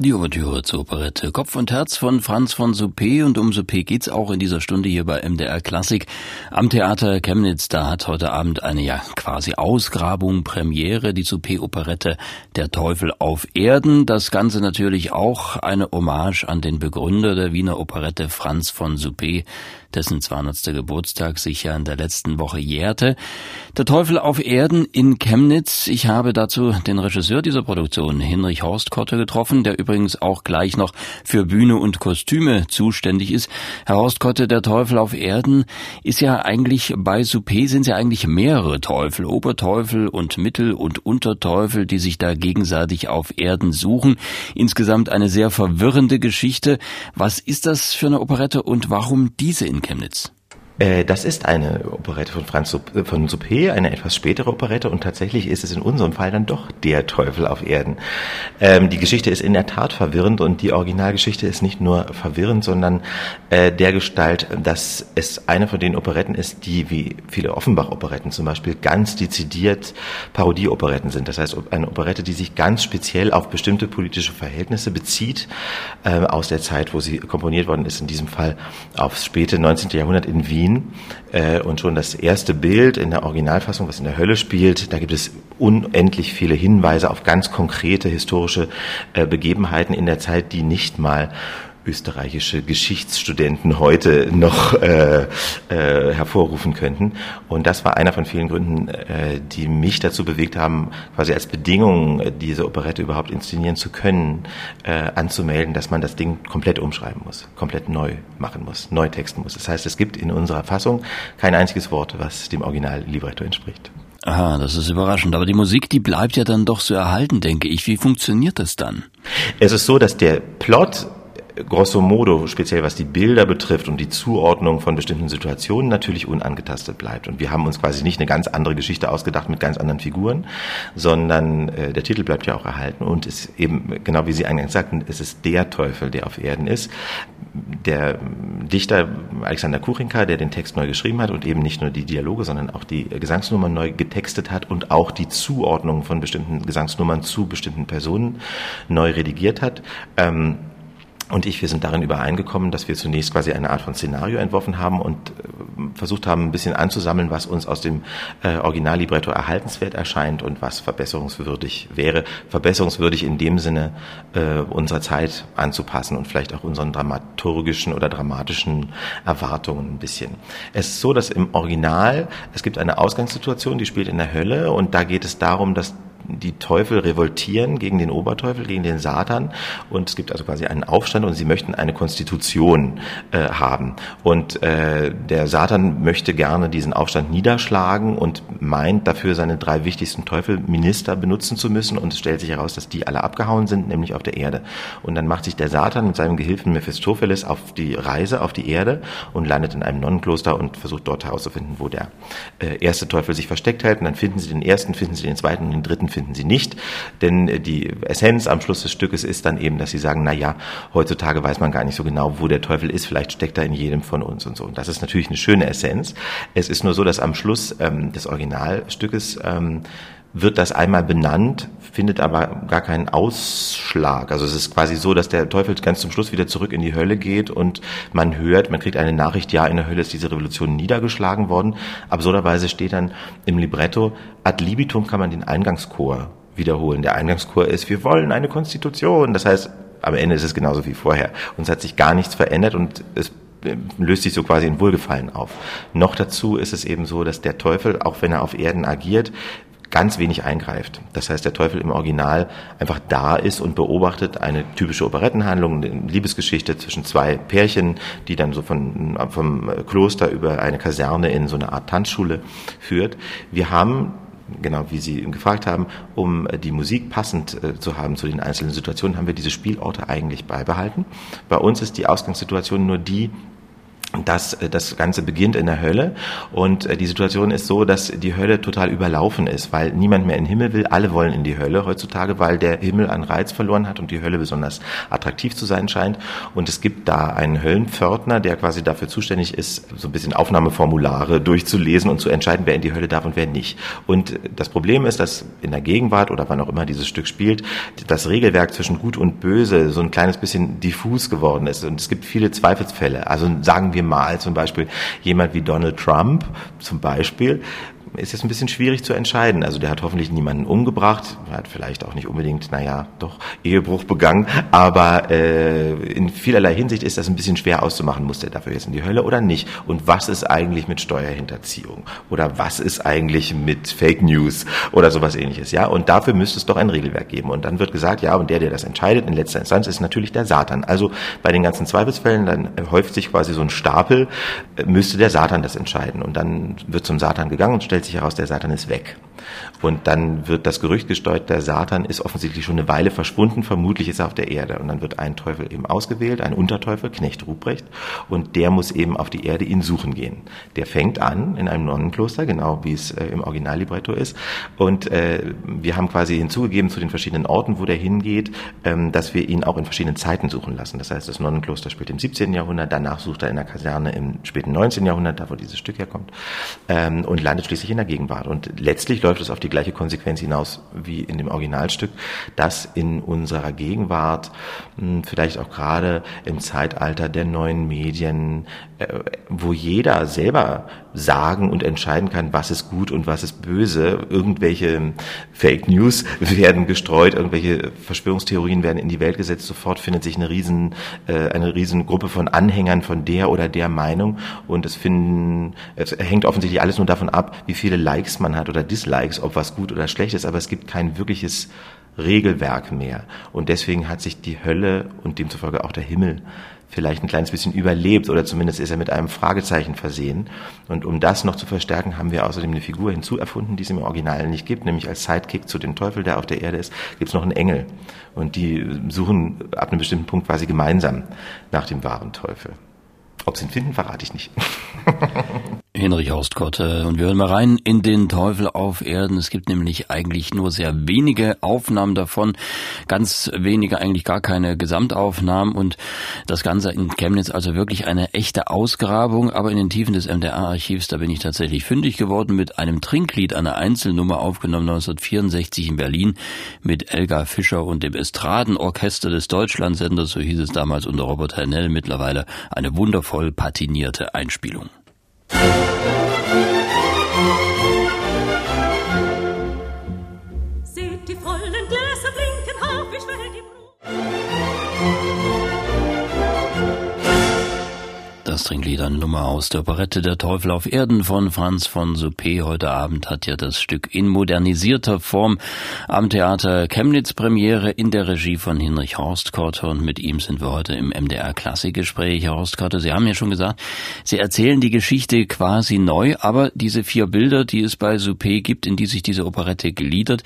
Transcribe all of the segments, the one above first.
Die Ouvertüre zur Operette Kopf und Herz von Franz von Suppé und um Suppé geht's auch in dieser Stunde hier bei MDR Klassik am Theater Chemnitz. Da hat heute Abend eine ja quasi Ausgrabung Premiere, die Suppé Operette Der Teufel auf Erden. Das Ganze natürlich auch eine Hommage an den Begründer der Wiener Operette Franz von Suppé, dessen 200. Geburtstag sich ja in der letzten Woche jährte. Der Teufel auf Erden in Chemnitz. Ich habe dazu den Regisseur dieser Produktion, Hinrich Horstkotte, getroffen, der übrigens auch gleich noch für Bühne und Kostüme zuständig ist. Herr Horstkotte, der Teufel auf Erden ist ja eigentlich bei Souper sind ja eigentlich mehrere Teufel, Oberteufel und Mittel- und Unterteufel, die sich da gegenseitig auf Erden suchen. Insgesamt eine sehr verwirrende Geschichte. Was ist das für eine Operette und warum diese in Chemnitz? Äh, das ist eine Operette von Franz äh, von Suppé, eine etwas spätere Operette und tatsächlich ist es in unserem Fall dann doch der Teufel auf Erden. Ähm, die Geschichte ist in der Tat verwirrend und die Originalgeschichte ist nicht nur verwirrend, sondern äh, der Gestalt, dass es eine von den Operetten ist, die wie viele Offenbach-Operetten zum Beispiel ganz dezidiert Parodie-Operetten sind. Das heißt, eine Operette, die sich ganz speziell auf bestimmte politische Verhältnisse bezieht, äh, aus der Zeit, wo sie komponiert worden ist, in diesem Fall aufs späte 19. Jahrhundert in Wien Berlin. Äh, und schon das erste Bild in der Originalfassung, was in der Hölle spielt, da gibt es unendlich viele Hinweise auf ganz konkrete historische äh, Begebenheiten in der Zeit, die nicht mal österreichische Geschichtsstudenten heute noch äh, äh, hervorrufen könnten. Und das war einer von vielen Gründen, äh, die mich dazu bewegt haben, quasi als Bedingung, äh, diese Operette überhaupt inszenieren zu können, äh, anzumelden, dass man das Ding komplett umschreiben muss, komplett neu machen muss, neu texten muss. Das heißt, es gibt in unserer Fassung kein einziges Wort, was dem Original-Libretto entspricht. Aha, das ist überraschend. Aber die Musik, die bleibt ja dann doch so erhalten, denke ich. Wie funktioniert das dann? Es ist so, dass der Plot grosso modo, speziell was die Bilder betrifft und die Zuordnung von bestimmten Situationen, natürlich unangetastet bleibt. Und wir haben uns quasi nicht eine ganz andere Geschichte ausgedacht mit ganz anderen Figuren, sondern äh, der Titel bleibt ja auch erhalten und ist eben, genau wie Sie eingangs sagten, es ist der Teufel, der auf Erden ist. Der Dichter Alexander Kuchinka, der den Text neu geschrieben hat und eben nicht nur die Dialoge, sondern auch die Gesangsnummern neu getextet hat und auch die Zuordnung von bestimmten Gesangsnummern zu bestimmten Personen neu redigiert hat. Ähm, und ich, wir sind darin übereingekommen, dass wir zunächst quasi eine Art von Szenario entworfen haben und äh, versucht haben, ein bisschen anzusammeln, was uns aus dem äh, Originallibretto erhaltenswert erscheint und was verbesserungswürdig wäre. Verbesserungswürdig in dem Sinne, äh, unserer Zeit anzupassen und vielleicht auch unseren dramaturgischen oder dramatischen Erwartungen ein bisschen. Es ist so, dass im Original, es gibt eine Ausgangssituation, die spielt in der Hölle und da geht es darum, dass die Teufel revoltieren gegen den Oberteufel, gegen den Satan. Und es gibt also quasi einen Aufstand und sie möchten eine Konstitution äh, haben. Und äh, der Satan möchte gerne diesen Aufstand niederschlagen und meint dafür seine drei wichtigsten Teufelminister benutzen zu müssen. Und es stellt sich heraus, dass die alle abgehauen sind, nämlich auf der Erde. Und dann macht sich der Satan mit seinem Gehilfen Mephistopheles auf die Reise auf die Erde und landet in einem Nonnenkloster und versucht dort herauszufinden, wo der äh, erste Teufel sich versteckt hält. Und dann finden sie den ersten, finden sie den zweiten und den dritten finden sie nicht, denn die Essenz am Schluss des Stückes ist dann eben, dass sie sagen, na ja, heutzutage weiß man gar nicht so genau, wo der Teufel ist, vielleicht steckt er in jedem von uns und so. Und das ist natürlich eine schöne Essenz. Es ist nur so, dass am Schluss ähm, des Originalstückes ähm, wird das einmal benannt, findet aber gar keinen Ausschlag. Also es ist quasi so, dass der Teufel ganz zum Schluss wieder zurück in die Hölle geht und man hört, man kriegt eine Nachricht, ja, in der Hölle ist diese Revolution niedergeschlagen worden. Absurderweise steht dann im Libretto, ad libitum kann man den Eingangschor wiederholen. Der Eingangschor ist, wir wollen eine Konstitution. Das heißt, am Ende ist es genauso wie vorher. Und es hat sich gar nichts verändert und es löst sich so quasi in Wohlgefallen auf. Noch dazu ist es eben so, dass der Teufel, auch wenn er auf Erden agiert, ganz wenig eingreift. Das heißt, der Teufel im Original einfach da ist und beobachtet eine typische Operettenhandlung, eine Liebesgeschichte zwischen zwei Pärchen, die dann so von, vom Kloster über eine Kaserne in so eine Art Tanzschule führt. Wir haben genau wie Sie gefragt haben, um die Musik passend äh, zu haben zu den einzelnen Situationen, haben wir diese Spielorte eigentlich beibehalten. Bei uns ist die Ausgangssituation nur die, das, äh, das Ganze beginnt in der Hölle und äh, die Situation ist so, dass die Hölle total überlaufen ist, weil niemand mehr in den Himmel will. Alle wollen in die Hölle heutzutage, weil der Himmel an Reiz verloren hat und die Hölle besonders attraktiv zu sein scheint. Und es gibt da einen Höllenpförtner, der quasi dafür zuständig ist, so ein bisschen Aufnahmeformulare durchzulesen und zu entscheiden, wer in die Hölle darf und wer nicht. Und das Problem ist, dass in der Gegenwart oder wann auch immer dieses Stück spielt, das Regelwerk zwischen Gut und Böse so ein kleines bisschen diffus geworden ist. Und es gibt viele Zweifelsfälle. Also sagen wir mal zum Beispiel jemand wie Donald Trump zum Beispiel ist jetzt ein bisschen schwierig zu entscheiden. Also der hat hoffentlich niemanden umgebracht, hat vielleicht auch nicht unbedingt, naja, doch Ehebruch begangen, aber äh, in vielerlei Hinsicht ist das ein bisschen schwer auszumachen, muss der dafür jetzt in die Hölle oder nicht? Und was ist eigentlich mit Steuerhinterziehung? Oder was ist eigentlich mit Fake News oder sowas ähnliches? Ja, und dafür müsste es doch ein Regelwerk geben. Und dann wird gesagt, ja, und der, der das entscheidet in letzter Instanz, ist natürlich der Satan. Also bei den ganzen Zweifelsfällen, dann häuft sich quasi so ein Stapel, äh, müsste der Satan das entscheiden. Und dann wird zum Satan gegangen und stellt sich heraus, der Satan ist weg. Und dann wird das Gerücht gesteuert, der Satan ist offensichtlich schon eine Weile verschwunden, vermutlich ist er auf der Erde. Und dann wird ein Teufel eben ausgewählt, ein Unterteufel, Knecht Ruprecht, und der muss eben auf die Erde ihn suchen gehen. Der fängt an in einem Nonnenkloster, genau wie es äh, im Originallibretto ist. Und äh, wir haben quasi hinzugegeben zu den verschiedenen Orten, wo der hingeht, ähm, dass wir ihn auch in verschiedenen Zeiten suchen lassen. Das heißt, das Nonnenkloster spielt im 17. Jahrhundert, danach sucht er in der Kaserne im späten 19. Jahrhundert, da wo dieses Stück herkommt, ähm, und landet schließlich in der Gegenwart. Und letztlich läuft es auf die gleiche Konsequenz hinaus wie in dem Originalstück, dass in unserer Gegenwart, hm, vielleicht auch gerade im Zeitalter der neuen Medien, äh, wo jeder selber sagen und entscheiden kann, was ist gut und was ist böse, irgendwelche Fake News werden gestreut, irgendwelche Verschwörungstheorien werden in die Welt gesetzt, sofort findet sich eine riesen, äh, eine riesen Gruppe von Anhängern von der oder der Meinung. Und es finden, es hängt offensichtlich alles nur davon ab, wie viele Likes man hat oder Dislikes, ob was gut oder schlecht ist, aber es gibt kein wirkliches Regelwerk mehr. Und deswegen hat sich die Hölle und demzufolge auch der Himmel vielleicht ein kleines bisschen überlebt oder zumindest ist er mit einem Fragezeichen versehen. Und um das noch zu verstärken, haben wir außerdem eine Figur hinzuerfunden, die es im Original nicht gibt, nämlich als Sidekick zu dem Teufel, der auf der Erde ist, gibt es noch einen Engel. Und die suchen ab einem bestimmten Punkt quasi gemeinsam nach dem wahren Teufel. Ob sie ihn finden, verrate ich nicht. Hinrich Ostkotte. Und wir hören mal rein in den Teufel auf Erden. Es gibt nämlich eigentlich nur sehr wenige Aufnahmen davon, ganz wenige, eigentlich gar keine Gesamtaufnahmen und das Ganze in Chemnitz also wirklich eine echte Ausgrabung, aber in den Tiefen des MDR-Archivs, da bin ich tatsächlich fündig geworden mit einem Trinklied, einer Einzelnummer aufgenommen 1964 in Berlin mit Elga Fischer und dem Estradenorchester des Deutschlandsenders, so hieß es damals unter Robert Hernell, mittlerweile eine wundervoll patinierte Einspielung. Thank you. Eine Nummer aus der Operette Der Teufel auf Erden von Franz von Suppé. Heute Abend hat ja das Stück in modernisierter Form am Theater Chemnitz Premiere in der Regie von Hinrich Horstkotter und mit ihm sind wir heute im MDR Klassikgespräch. Herr Horstkotter, Sie haben ja schon gesagt, Sie erzählen die Geschichte quasi neu, aber diese vier Bilder, die es bei Suppé gibt, in die sich diese Operette gliedert,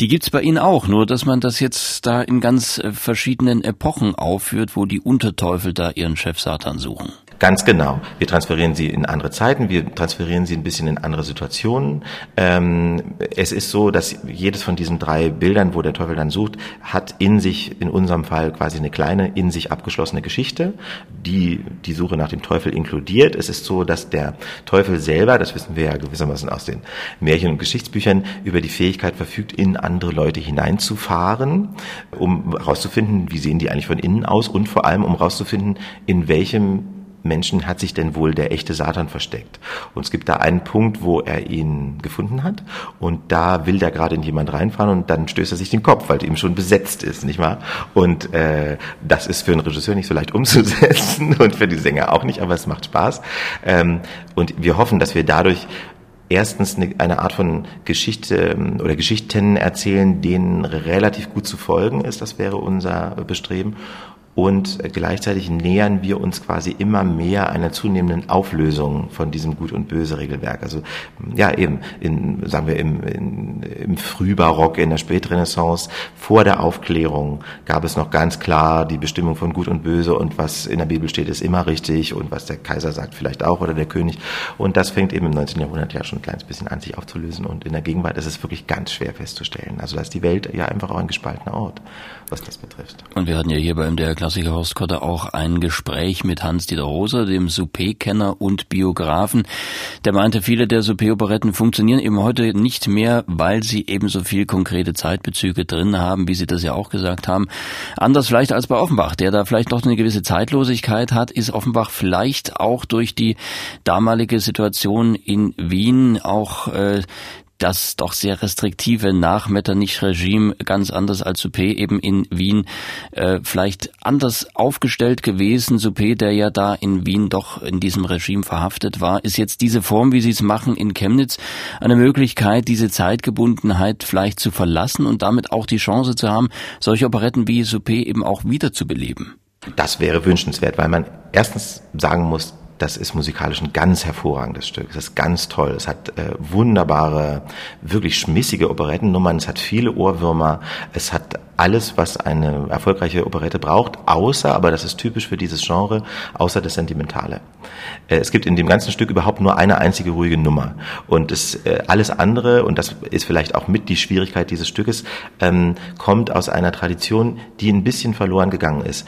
die gibt's bei Ihnen auch, nur dass man das jetzt da in ganz äh, verschiedenen Epochen aufführt, wo die Unterteufel da ihren Chef Satan suchen. Ganz genau. Wir transferieren sie in andere Zeiten, wir transferieren sie ein bisschen in andere Situationen. Ähm, es ist so, dass jedes von diesen drei Bildern, wo der Teufel dann sucht, hat in sich, in unserem Fall quasi eine kleine, in sich abgeschlossene Geschichte, die die Suche nach dem Teufel inkludiert. Es ist so, dass der Teufel selber, das wissen wir ja gewissermaßen aus den Märchen- und Geschichtsbüchern, über die Fähigkeit verfügt, in andere Leute hineinzufahren, um herauszufinden, wie sehen die eigentlich von innen aus und vor allem, um herauszufinden, in welchem Menschen hat sich denn wohl der echte Satan versteckt? Und es gibt da einen Punkt, wo er ihn gefunden hat und da will da gerade jemand reinfahren und dann stößt er sich den Kopf, weil ihm schon besetzt ist, nicht wahr? Und äh, das ist für einen Regisseur nicht so leicht umzusetzen und für die Sänger auch nicht, aber es macht Spaß. Ähm, und wir hoffen, dass wir dadurch erstens eine, eine Art von Geschichte ähm, oder Geschichten erzählen, denen relativ gut zu folgen ist. Das wäre unser Bestreben. Und gleichzeitig nähern wir uns quasi immer mehr einer zunehmenden Auflösung von diesem Gut und Böse Regelwerk. Also ja eben in sagen wir im, in, im Frühbarock, in der Spätrenaissance, vor der Aufklärung gab es noch ganz klar die Bestimmung von Gut und Böse und was in der Bibel steht, ist immer richtig und was der Kaiser sagt vielleicht auch oder der König. Und das fängt eben im 19. Jahrhundert ja schon ein kleines bisschen an, sich aufzulösen. Und in der Gegenwart ist es wirklich ganz schwer festzustellen. Also da ist die Welt ja einfach auch ein gespaltener Ort, was das betrifft. Und wir hatten ja hier beim der Klassiker Horstkotte auch ein Gespräch mit Hans-Dieter Rosa, dem Soupé-Kenner und Biografen. Der meinte, viele der Soupé-Operetten funktionieren eben heute nicht mehr, weil sie eben so viel konkrete Zeitbezüge drin haben, wie Sie das ja auch gesagt haben. Anders vielleicht als bei Offenbach, der da vielleicht noch eine gewisse Zeitlosigkeit hat, ist Offenbach vielleicht auch durch die damalige Situation in Wien auch äh, das doch sehr restriktive nach Metternich-Regime ganz anders als Suppé eben in Wien äh, vielleicht anders aufgestellt gewesen. Suppé, der ja da in Wien doch in diesem Regime verhaftet war, ist jetzt diese Form, wie Sie es machen in Chemnitz, eine Möglichkeit, diese Zeitgebundenheit vielleicht zu verlassen und damit auch die Chance zu haben, solche Operetten wie Suppé eben auch wiederzubeleben. Das wäre wünschenswert, weil man erstens sagen muss, das ist musikalisch ein ganz hervorragendes Stück. Es ist ganz toll. Es hat äh, wunderbare, wirklich schmissige Operettennummern. Es hat viele Ohrwürmer. Es hat alles, was eine erfolgreiche Operette braucht, außer, aber das ist typisch für dieses Genre, außer das Sentimentale. Äh, es gibt in dem ganzen Stück überhaupt nur eine einzige ruhige Nummer. Und es, äh, alles andere, und das ist vielleicht auch mit die Schwierigkeit dieses Stückes, ähm, kommt aus einer Tradition, die ein bisschen verloren gegangen ist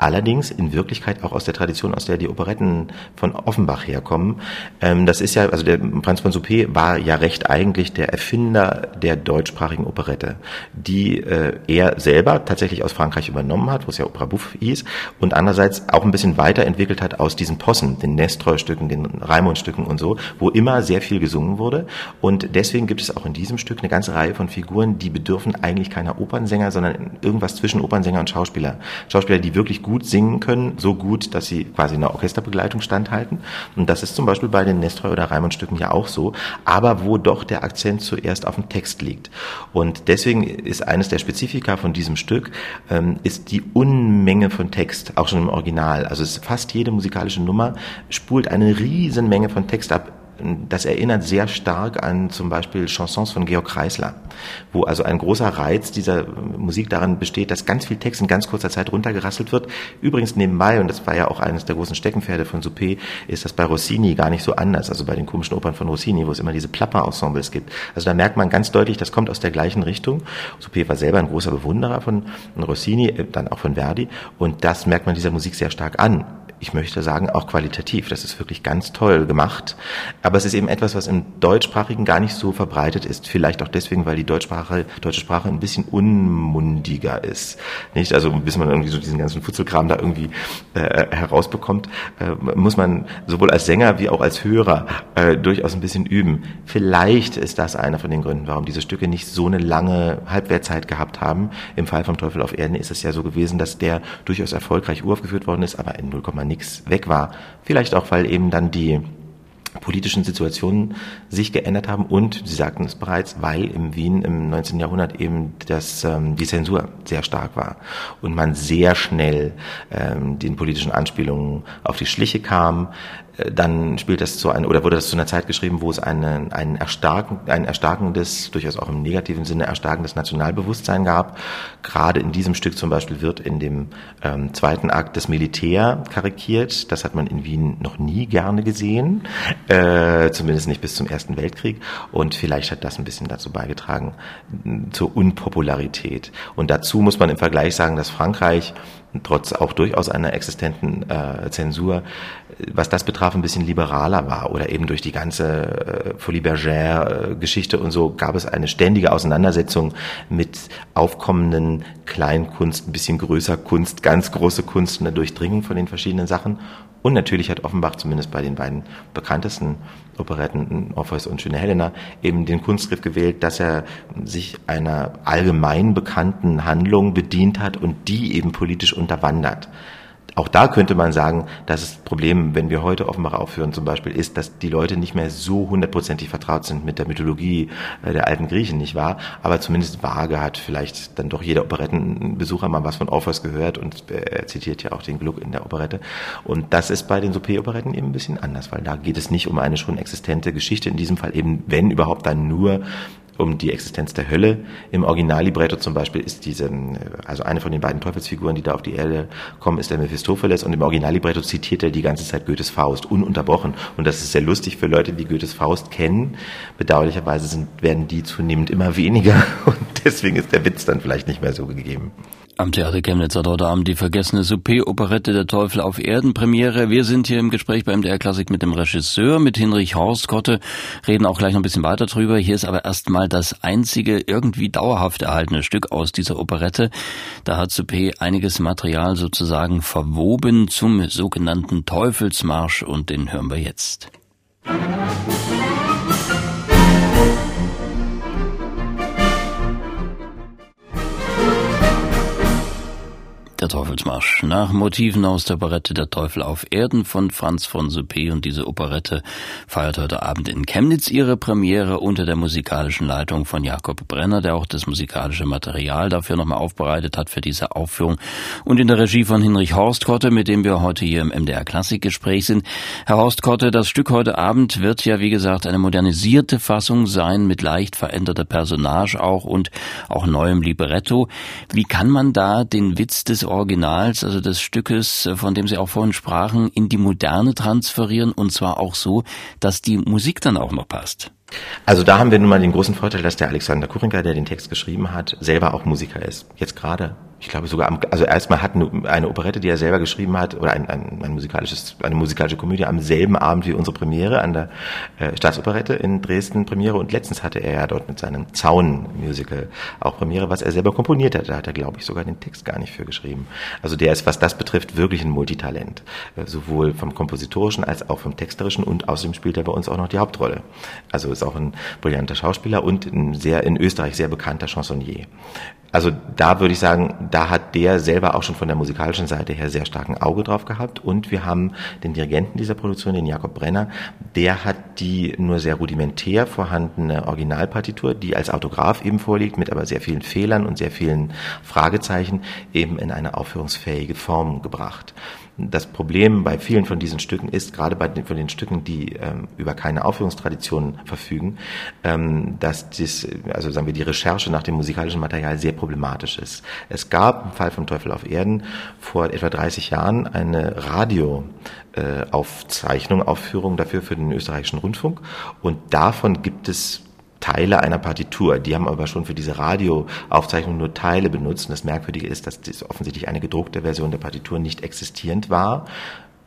allerdings in Wirklichkeit auch aus der Tradition, aus der die Operetten von Offenbach herkommen. Ähm, das ist ja, also der Franz von Suppé war ja recht eigentlich der Erfinder der deutschsprachigen Operette, die äh, er selber tatsächlich aus Frankreich übernommen hat, wo es ja Opera Bouffe hieß, und andererseits auch ein bisschen weiterentwickelt hat aus diesen Possen, den Nestroy-Stücken, den Raimund-Stücken und so, wo immer sehr viel gesungen wurde. Und deswegen gibt es auch in diesem Stück eine ganze Reihe von Figuren, die bedürfen eigentlich keiner Opernsänger, sondern irgendwas zwischen Opernsänger und Schauspieler. Schauspieler, die wirklich gut gut singen können, so gut, dass sie quasi in der Orchesterbegleitung standhalten. Und das ist zum Beispiel bei den Nestroy oder Raimund Stücken ja auch so, aber wo doch der Akzent zuerst auf dem Text liegt. Und deswegen ist eines der Spezifika von diesem Stück, ähm, ist die Unmenge von Text, auch schon im Original. Also es fast jede musikalische Nummer spult eine riesen Menge von Text ab das erinnert sehr stark an zum Beispiel Chansons von Georg Kreisler, wo also ein großer Reiz dieser Musik daran besteht, dass ganz viel Text in ganz kurzer Zeit runtergerasselt wird. Übrigens nebenbei, und das war ja auch eines der großen Steckenpferde von Suppé, ist das bei Rossini gar nicht so anders, also bei den komischen Opern von Rossini, wo es immer diese Plapper-Ensembles gibt. Also da merkt man ganz deutlich, das kommt aus der gleichen Richtung. Suppé war selber ein großer Bewunderer von Rossini, äh, dann auch von Verdi, und das merkt man dieser Musik sehr stark an ich möchte sagen, auch qualitativ. Das ist wirklich ganz toll gemacht. Aber es ist eben etwas, was im Deutschsprachigen gar nicht so verbreitet ist. Vielleicht auch deswegen, weil die Deutschsprache, deutsche Sprache ein bisschen unmundiger ist. Nicht? Also bis man irgendwie so diesen ganzen Futzelkram da irgendwie äh, herausbekommt, äh, muss man sowohl als Sänger wie auch als Hörer äh, durchaus ein bisschen üben. Vielleicht ist das einer von den Gründen, warum diese Stücke nicht so eine lange Halbwertzeit gehabt haben. Im Fall vom Teufel auf Erden ist es ja so gewesen, dass der durchaus erfolgreich uraufgeführt worden ist, aber in 0, nichts weg war. Vielleicht auch, weil eben dann die politischen Situationen sich geändert haben und, Sie sagten es bereits, weil im Wien im 19. Jahrhundert eben das, ähm, die Zensur sehr stark war und man sehr schnell ähm, den politischen Anspielungen auf die Schliche kam, dann spielt das zu einem, oder wurde das zu einer Zeit geschrieben, wo es eine, ein, Erstarken, ein erstarkendes, durchaus auch im negativen Sinne erstarkendes Nationalbewusstsein gab. Gerade in diesem Stück zum Beispiel wird in dem ähm, zweiten Akt das Militär karikiert. Das hat man in Wien noch nie gerne gesehen, äh, zumindest nicht bis zum Ersten Weltkrieg. Und vielleicht hat das ein bisschen dazu beigetragen, zur Unpopularität. Und dazu muss man im Vergleich sagen, dass Frankreich trotz auch durchaus einer existenten äh, Zensur, was das betraf, ein bisschen liberaler war oder eben durch die ganze äh, Folie Bergère äh, und so gab es eine ständige Auseinandersetzung mit aufkommenden Kleinkunst, ein bisschen größer Kunst, ganz große Kunst, eine Durchdringung von den verschiedenen Sachen und natürlich hat Offenbach zumindest bei den beiden bekanntesten Operetten, Orpheus und Schöne Helena, eben den Kunstgriff gewählt, dass er sich einer allgemein bekannten Handlung bedient hat und die eben politisch unterwandert. Auch da könnte man sagen, dass das Problem, wenn wir heute Offenbach aufführen zum Beispiel, ist, dass die Leute nicht mehr so hundertprozentig vertraut sind mit der Mythologie äh, der alten Griechen, nicht wahr? Aber zumindest vage hat vielleicht dann doch jeder Operettenbesucher mal was von Orpheus gehört und er zitiert ja auch den Gluck in der Operette. Und das ist bei den Soupé-Operetten eben ein bisschen anders, weil da geht es nicht um eine schon existente Geschichte, in diesem Fall eben, wenn überhaupt, dann nur um die Existenz der Hölle. Im Originallibretto zum Beispiel ist diese, also eine von den beiden Teufelsfiguren, die da auf die Erde kommen, ist der Mephistopheles und im Originallibretto zitiert er die ganze Zeit Goethes Faust, ununterbrochen. Und das ist sehr lustig für Leute, die Goethes Faust kennen. Bedauerlicherweise sind, werden die zunehmend immer weniger und deswegen ist der Witz dann vielleicht nicht mehr so gegeben. Am Theater Chemnitz hat heute Abend die vergessene Soupé-Operette Der Teufel auf Erden Premiere. Wir sind hier im Gespräch beim MDR Klassik mit dem Regisseur, mit Hinrich Horstkotte, reden auch gleich noch ein bisschen weiter drüber. Hier ist aber erstmal das einzige irgendwie dauerhaft erhaltene Stück aus dieser Operette. Da hat Soupé einiges Material sozusagen verwoben zum sogenannten Teufelsmarsch und den hören wir jetzt. Musik Teufelsmarsch. Nach Motiven aus der Operette Der Teufel auf Erden von Franz von Suppé und diese Operette feiert heute Abend in Chemnitz ihre Premiere unter der musikalischen Leitung von Jakob Brenner, der auch das musikalische Material dafür nochmal aufbereitet hat für diese Aufführung und in der Regie von Hinrich Horstkotte, mit dem wir heute hier im MDR Klassikgespräch sind. Herr Horstkotte, das Stück heute Abend wird ja wie gesagt eine modernisierte Fassung sein mit leicht veränderter Personage auch und auch neuem Libretto. Wie kann man da den Witz des Originals, also des Stückes, äh, von dem Sie auch vorhin sprachen, in die Moderne transferieren und zwar auch so, dass die Musik dann auch noch passt. Also da haben wir nun mal den großen Vorteil, dass der Alexander Kurinka, der den Text geschrieben hat, selber auch Musiker ist. Jetzt gerade ich glaube sogar am, also erstmal hat eine Operette, die er selber geschrieben hat, oder ein, ein, ein musikalisches, eine musikalische Komödie am selben Abend wie unsere Premiere an der äh, Staatsoperette in Dresden Premiere und letztens hatte er ja dort mit seinem Zaun-Musical auch Premiere, was er selber komponiert hat. Da hat er, glaube ich, sogar den Text gar nicht für geschrieben. Also der ist, was das betrifft, wirklich ein Multitalent. Äh, sowohl vom kompositorischen als auch vom texterischen und außerdem spielt er bei uns auch noch die Hauptrolle. Also ist auch ein brillanter Schauspieler und ein sehr in Österreich sehr bekannter Chansonnier also da würde ich sagen, da hat der selber auch schon von der musikalischen Seite her sehr starken Auge drauf gehabt. Und wir haben den Dirigenten dieser Produktion, den Jakob Brenner, der hat die nur sehr rudimentär vorhandene Originalpartitur, die als Autograph eben vorliegt, mit aber sehr vielen Fehlern und sehr vielen Fragezeichen, eben in eine aufführungsfähige Form gebracht. Das Problem bei vielen von diesen Stücken ist, gerade bei den, von den Stücken, die ähm, über keine Aufführungstradition verfügen, ähm, dass das, also sagen wir, die Recherche nach dem musikalischen Material sehr problematisch ist. Es gab im Fall vom Teufel auf Erden vor etwa 30 Jahren eine Radioaufzeichnung, äh, Aufführung dafür für den österreichischen Rundfunk und davon gibt es Teile einer Partitur. Die haben aber schon für diese Radioaufzeichnung nur Teile benutzt. Und das Merkwürdige ist, dass das offensichtlich eine gedruckte Version der Partitur nicht existierend war.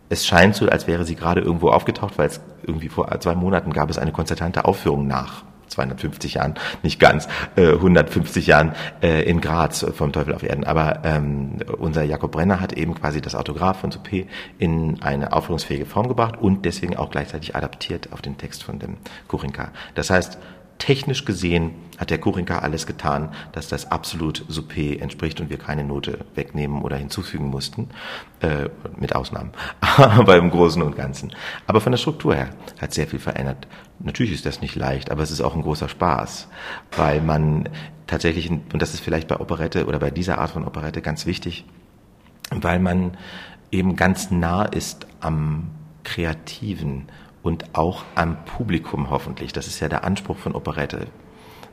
Es scheint so, als wäre sie gerade irgendwo aufgetaucht, weil es irgendwie vor zwei Monaten gab es eine konzertante Aufführung nach 250 Jahren, nicht ganz, äh, 150 Jahren äh, in Graz vom Teufel auf Erden. Aber ähm, unser Jakob Brenner hat eben quasi das Autograph von Soupé in eine aufführungsfähige Form gebracht und deswegen auch gleichzeitig adaptiert auf den Text von dem Kurinka. Das heißt, technisch gesehen hat der Kurinka alles getan, dass das absolut Soupé entspricht und wir keine Note wegnehmen oder hinzufügen mussten, äh, mit Ausnahmen, aber im Großen und Ganzen. Aber von der Struktur her hat sehr viel verändert. Natürlich ist das nicht leicht, aber es ist auch ein großer Spaß, weil man tatsächlich, und das ist vielleicht bei Operette oder bei dieser Art von Operette ganz wichtig, weil man eben ganz nah ist am Kreativen und auch am Publikum hoffentlich. Das ist ja der Anspruch von Operette,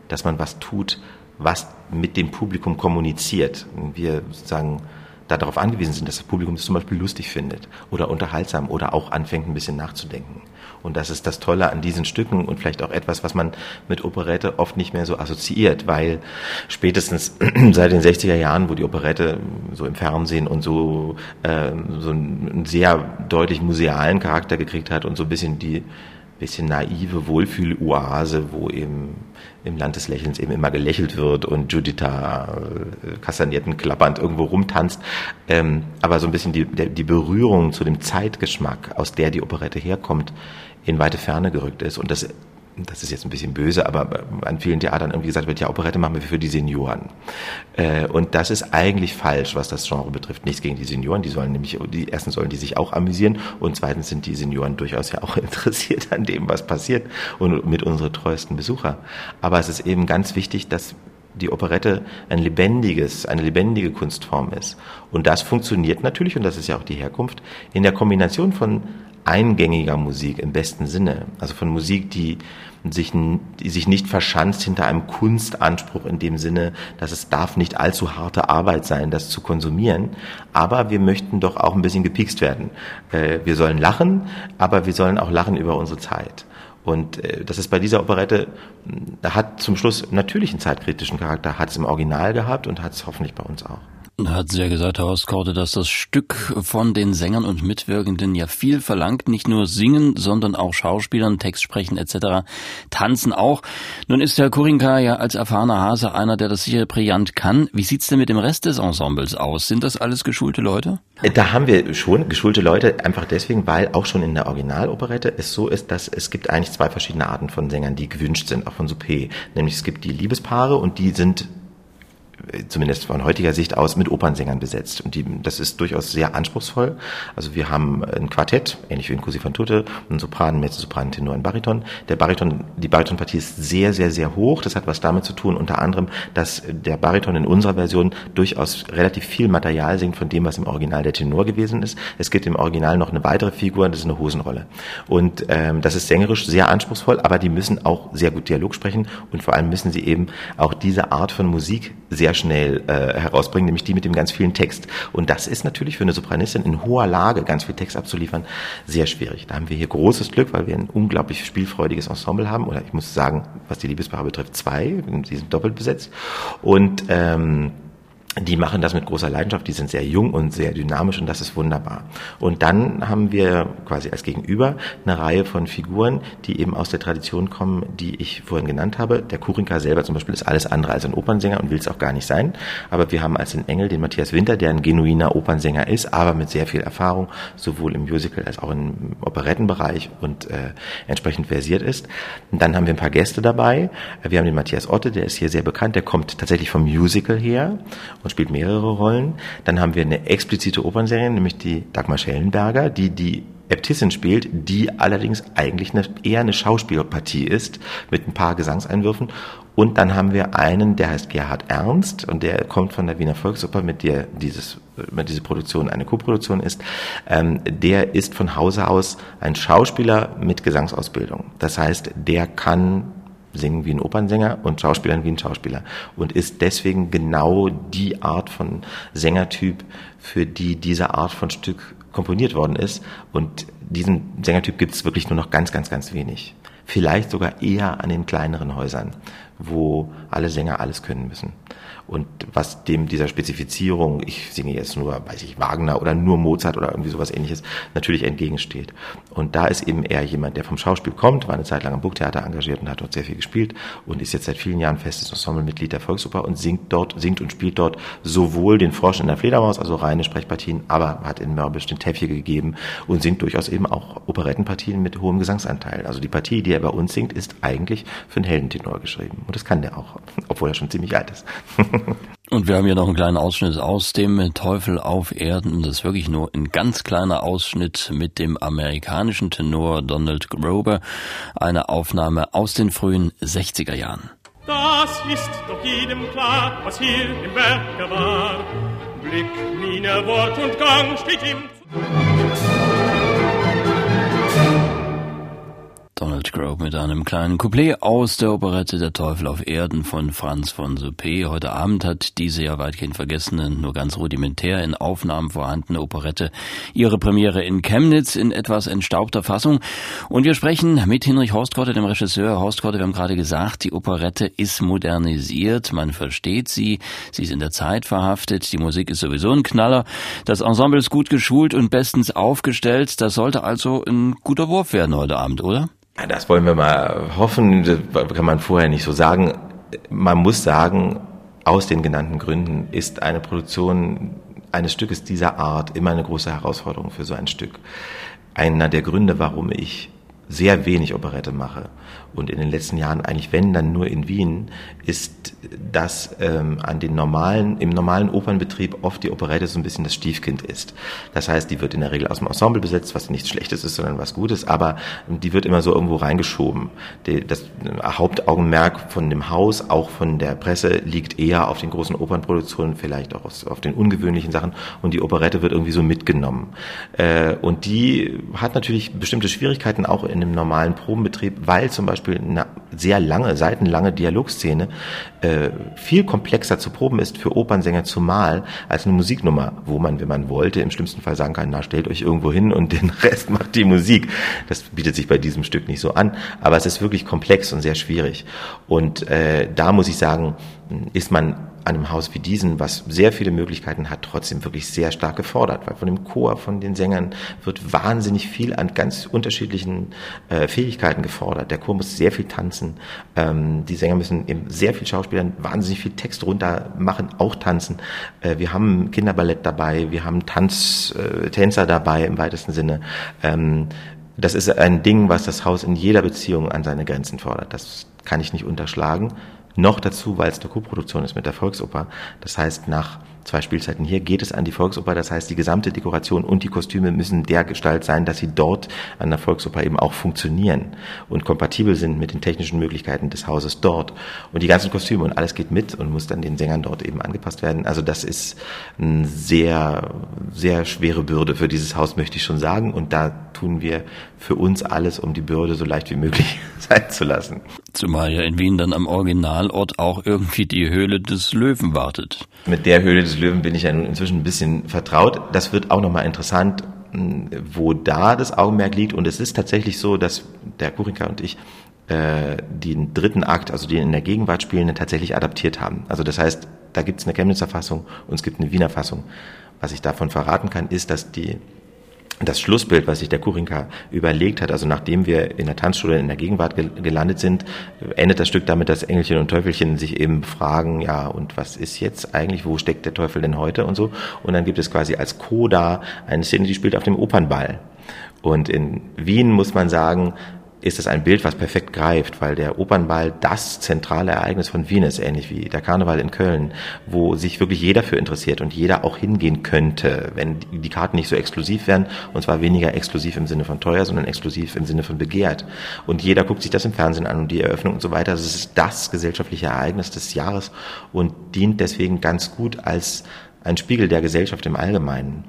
dass man was tut, was mit dem Publikum kommuniziert. Wir sozusagen darauf angewiesen sind, dass das Publikum es zum Beispiel lustig findet oder unterhaltsam oder auch anfängt ein bisschen nachzudenken. Und das ist das Tolle an diesen Stücken und vielleicht auch etwas, was man mit Operette oft nicht mehr so assoziiert, weil spätestens seit den 60er Jahren, wo die Operette so im Fernsehen und so, äh, so einen sehr deutlich musealen Charakter gekriegt hat und so ein bisschen die bisschen naive Wohlfühloase, wo eben im Land des Lächelns eben immer gelächelt wird und Juditha äh, Kastagnetten klappernd irgendwo rumtanzt. Ähm, aber so ein bisschen die, der, die Berührung zu dem Zeitgeschmack, aus der die Operette herkommt, in weite Ferne gerückt ist. Und das das ist jetzt ein bisschen böse, aber an vielen Theatern irgendwie gesagt wird, ja, Operette machen wir für die Senioren. Äh, und das ist eigentlich falsch, was das Genre betrifft. Nichts gegen die Senioren, die sollen nämlich, die erstens sollen die sich auch amüsieren und zweitens sind die Senioren durchaus ja auch interessiert an dem, was passiert und mit unsere treuesten Besucher. Aber es ist eben ganz wichtig, dass die Operette ein lebendiges, eine lebendige Kunstform ist. Und das funktioniert natürlich, und das ist ja auch die Herkunft, in der Kombination von eingängiger Musik im besten Sinne. Also von Musik, die sich, die sich nicht verschanzt hinter einem Kunstanspruch in dem Sinne, dass es darf nicht allzu harte Arbeit sein, das zu konsumieren. Aber wir möchten doch auch ein bisschen gepikst werden. Äh, wir sollen lachen, aber wir sollen auch lachen über unsere Zeit. Und äh, das ist bei dieser Operette, hat zum Schluss natürlich einen zeitkritischen Charakter, hat es im Original gehabt und hat es hoffentlich bei uns auch. Hat sehr gesagt, Herr Ostkorte, dass das Stück von den Sängern und Mitwirkenden ja viel verlangt, nicht nur singen, sondern auch Schauspielern, Text sprechen etc., tanzen auch. Nun ist Herr Kurinka ja als erfahrener Hase einer, der das sicher brillant kann. Wie sieht's denn mit dem Rest des Ensembles aus? Sind das alles geschulte Leute? Da haben wir schon geschulte Leute, einfach deswegen, weil auch schon in der Originaloperette es so ist, dass es gibt eigentlich zwei verschiedene Arten von Sängern, die gewünscht sind, auch von Soupé. Nämlich es gibt die Liebespaare und die sind zumindest von heutiger Sicht aus, mit Opernsängern besetzt. Und die, das ist durchaus sehr anspruchsvoll. Also wir haben ein Quartett, ähnlich wie in Cosi fan tutte, ein Sopran, Mezzosopran, Tenor, ein Bariton. Der Bariton, die Baritonpartie ist sehr, sehr, sehr hoch. Das hat was damit zu tun, unter anderem, dass der Bariton in unserer Version durchaus relativ viel Material singt von dem, was im Original der Tenor gewesen ist. Es gibt im Original noch eine weitere Figur, das ist eine Hosenrolle. Und ähm, das ist sängerisch sehr anspruchsvoll, aber die müssen auch sehr gut Dialog sprechen und vor allem müssen sie eben auch diese Art von Musik sehr schnell äh, herausbringen, nämlich die mit dem ganz vielen Text. Und das ist natürlich für eine Sopranistin in hoher Lage, ganz viel Text abzuliefern, sehr schwierig. Da haben wir hier großes Glück, weil wir ein unglaublich spielfreudiges Ensemble haben. Oder ich muss sagen, was die Liebespaare betrifft, zwei. Sie sind doppelt besetzt. Und ähm, die machen das mit großer Leidenschaft, die sind sehr jung und sehr dynamisch und das ist wunderbar. Und dann haben wir quasi als Gegenüber eine Reihe von Figuren, die eben aus der Tradition kommen, die ich vorhin genannt habe. Der Kurinka selber zum Beispiel ist alles andere als ein Opernsänger und will es auch gar nicht sein. Aber wir haben als den Engel den Matthias Winter, der ein genuiner Opernsänger ist, aber mit sehr viel Erfahrung, sowohl im Musical als auch im Operettenbereich und äh, entsprechend versiert ist. Und dann haben wir ein paar Gäste dabei. Wir haben den Matthias Otte, der ist hier sehr bekannt, der kommt tatsächlich vom Musical her und spielt mehrere Rollen. Dann haben wir eine explizite Opernserie, nämlich die Dagmar Schellenberger, die die Äbtissin spielt, die allerdings eigentlich eine, eher eine Schauspielpartie ist, mit ein paar Gesangseinwürfen. Und dann haben wir einen, der heißt Gerhard Ernst und der kommt von der Wiener Volksoper, mit der dieses, mit diese Produktion eine Koproduktion ist. Ähm, der ist von Hause aus ein Schauspieler mit Gesangsausbildung. Das heißt, der kann singen wie ein Opernsänger und Schauspielern wie ein Schauspieler und ist deswegen genau die Art von Sängertyp, für die diese Art von Stück komponiert worden ist. Und diesen Sängertyp gibt es wirklich nur noch ganz, ganz, ganz wenig. Vielleicht sogar eher an den kleineren Häusern, wo alle Sänger alles können müssen und was dem dieser Spezifizierung, ich singe jetzt nur, weiß ich, Wagner oder nur Mozart oder irgendwie sowas ähnliches, natürlich entgegensteht. Und da ist eben eher jemand, der vom Schauspiel kommt, war eine Zeit lang am Burgtheater engagiert und hat dort sehr viel gespielt und ist jetzt seit vielen Jahren festes Ensemblemitglied der Volksoper und singt dort, singt und spielt dort sowohl den Frosch in der Fledermaus, also reine Sprechpartien, aber hat in Mörbisch den Teffje gegeben und singt durchaus eben auch Operettenpartien mit hohem Gesangsanteil. Also die Partie, die er bei uns singt, ist eigentlich für einen Heldentenor geschrieben. Und das kann der auch, obwohl er schon ziemlich alt ist. Und wir haben hier noch einen kleinen Ausschnitt aus dem Teufel auf Erden. Das ist wirklich nur ein ganz kleiner Ausschnitt mit dem amerikanischen Tenor Donald Grober. Eine Aufnahme aus den frühen 60er Jahren. Das ist doch jedem klar, was hier im Werke war. Blick, Miene, Wort und Gang steht ihm Donald Grove mit einem kleinen Couplet aus der Operette Der Teufel auf Erden von Franz von Suppé. Heute Abend hat diese ja weitgehend vergessene, nur ganz rudimentär in Aufnahmen vorhandene Operette ihre Premiere in Chemnitz in etwas entstaubter Fassung. Und wir sprechen mit Hinrich Horstkotte, dem Regisseur. Horstkotte, wir haben gerade gesagt, die Operette ist modernisiert, man versteht sie, sie ist in der Zeit verhaftet, die Musik ist sowieso ein Knaller, das Ensemble ist gut geschult und bestens aufgestellt. Das sollte also ein guter Wurf werden heute Abend, oder? Das wollen wir mal hoffen, das kann man vorher nicht so sagen. Man muss sagen, aus den genannten Gründen ist eine Produktion eines Stückes dieser Art immer eine große Herausforderung für so ein Stück. Einer der Gründe, warum ich sehr wenig Operette mache und in den letzten Jahren eigentlich wenn dann nur in Wien, ist, dass ähm, an den normalen, im normalen Opernbetrieb oft die Operette so ein bisschen das Stiefkind ist. Das heißt, die wird in der Regel aus dem Ensemble besetzt, was nichts Schlechtes ist, sondern was Gutes, aber die wird immer so irgendwo reingeschoben. Die, das Hauptaugenmerk von dem Haus, auch von der Presse, liegt eher auf den großen Opernproduktionen, vielleicht auch auf den ungewöhnlichen Sachen und die Operette wird irgendwie so mitgenommen. Äh, und die hat natürlich bestimmte Schwierigkeiten auch in einem normalen Probenbetrieb, weil zum Beispiel eine sehr lange, seitenlange Dialogszene äh, viel komplexer zu proben ist für Opernsänger zumal als eine Musiknummer, wo man, wenn man wollte, im schlimmsten Fall sagen kann, na stellt euch irgendwo hin und den Rest macht die Musik. Das bietet sich bei diesem Stück nicht so an, aber es ist wirklich komplex und sehr schwierig. Und äh, da muss ich sagen, ist man an einem Haus wie diesen, was sehr viele Möglichkeiten hat, trotzdem wirklich sehr stark gefordert, weil von dem Chor, von den Sängern wird wahnsinnig viel an ganz unterschiedlichen äh, Fähigkeiten gefordert. Der Chor muss sehr viel tanzen, ähm, die Sänger müssen eben sehr viel Schauspielern wahnsinnig viel Text runter machen, auch tanzen. Äh, wir haben Kinderballett dabei, wir haben Tanz, äh, Tänzer dabei im weitesten Sinne. Ähm, das ist ein Ding, was das Haus in jeder Beziehung an seine Grenzen fordert. Das kann ich nicht unterschlagen. Noch dazu, weil es eine Koproduktion ist mit der Volksoper. Das heißt, nach zwei Spielzeiten hier geht es an die Volksoper. Das heißt, die gesamte Dekoration und die Kostüme müssen der Gestalt sein, dass sie dort an der Volksoper eben auch funktionieren und kompatibel sind mit den technischen Möglichkeiten des Hauses dort. Und die ganzen Kostüme und alles geht mit und muss dann den Sängern dort eben angepasst werden. Also das ist eine sehr, sehr schwere Bürde für dieses Haus, möchte ich schon sagen. Und da tun wir für uns alles, um die Bürde so leicht wie möglich sein zu lassen. Zumal ja in Wien dann am Originalort auch irgendwie die Höhle des Löwen wartet. Mit der Höhle des Löwen bin ich ja nun inzwischen ein bisschen vertraut. Das wird auch nochmal interessant, wo da das Augenmerk liegt. Und es ist tatsächlich so, dass der Kurinka und ich äh, den dritten Akt, also den in der Gegenwart spielenden, tatsächlich adaptiert haben. Also das heißt, da gibt es eine Chemnitzer Fassung und es gibt eine Wiener Fassung. Was ich davon verraten kann, ist, dass die das Schlussbild, was sich der Kurinka überlegt hat, also nachdem wir in der Tanzschule in der Gegenwart gelandet sind, endet das Stück damit, dass Engelchen und Teufelchen sich eben fragen, ja, und was ist jetzt eigentlich, wo steckt der Teufel denn heute und so. Und dann gibt es quasi als Coda eine Szene, die spielt auf dem Opernball. Und in Wien muss man sagen, ist es ein Bild, was perfekt greift, weil der Opernball das zentrale Ereignis von Wien ist, ähnlich wie der Karneval in Köln, wo sich wirklich jeder für interessiert und jeder auch hingehen könnte, wenn die Karten nicht so exklusiv wären, und zwar weniger exklusiv im Sinne von teuer, sondern exklusiv im Sinne von begehrt. Und jeder guckt sich das im Fernsehen an und die Eröffnung und so weiter. Das ist das gesellschaftliche Ereignis des Jahres und dient deswegen ganz gut als ein Spiegel der Gesellschaft im Allgemeinen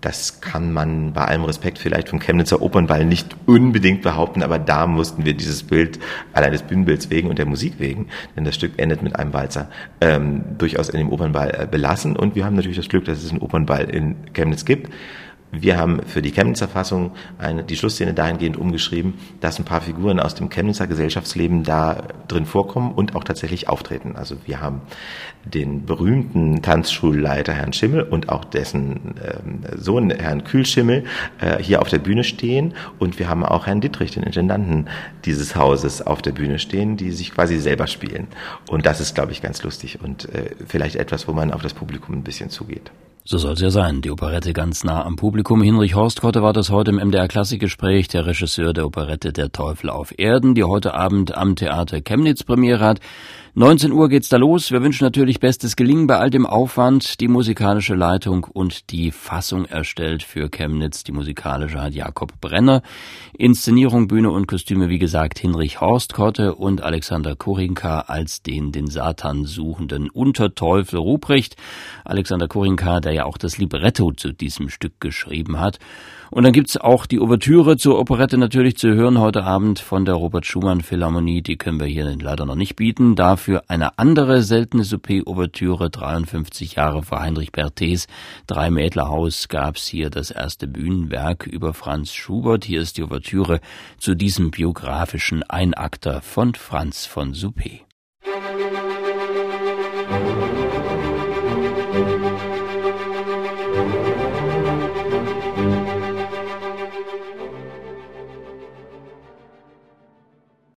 das kann man bei allem Respekt vielleicht vom Chemnitzer Opernball nicht unbedingt behaupten, aber da mussten wir dieses Bild allein des Bühnenbilds wegen und der Musik wegen, denn das Stück endet mit einem Walzer, ähm, durchaus in dem Opernball äh, belassen. Und wir haben natürlich das Glück, dass es einen Opernball in Chemnitz gibt. Wir haben für die Chemnitzer Fassung eine, die Schlussszene dahingehend umgeschrieben, dass ein paar Figuren aus dem Chemnitzer Gesellschaftsleben da drin vorkommen und auch tatsächlich auftreten. Also wir haben den berühmten Tanzschulleiter Herrn Schimmel und auch dessen ähm, Sohn Herrn Kühlschimmel äh, hier auf der Bühne stehen und wir haben auch Herrn Dittrich, den Intendanten dieses Hauses, auf der Bühne stehen, die sich quasi selber spielen. Und das ist, glaube ich, ganz lustig und äh, vielleicht etwas, wo man auf das Publikum ein bisschen zugeht. So soll es ja sein. Die Operette ganz nah am Publikum. Hinrich Horstkotte war das heute im MDR Klassikgespräch, der Regisseur der Operette Der Teufel auf Erden, die heute Abend am Theater Chemnitz Premiere hat. 19 Uhr geht's da los. Wir wünschen natürlich bestes Gelingen bei all dem Aufwand. Die musikalische Leitung und die Fassung erstellt für Chemnitz. Die musikalische hat Jakob Brenner. Inszenierung, Bühne und Kostüme, wie gesagt, Hinrich Horstkotte und Alexander Korinka als den den Satan suchenden Unterteufel Ruprecht. Alexander Korinka, der ja auch das Libretto zu diesem Stück geschrieben hat. Und dann gibt's auch die Ouvertüre zur Operette natürlich zu hören heute Abend von der Robert Schumann Philharmonie. Die können wir hier leider noch nicht bieten. Dafür eine andere seltene Soupé-Ouvertüre, 53 Jahre vor Heinrich Berthes. Drei Mädlerhaus gab's hier das erste Bühnenwerk über Franz Schubert. Hier ist die Ouvertüre zu diesem biografischen Einakter von Franz von Soupé. Musik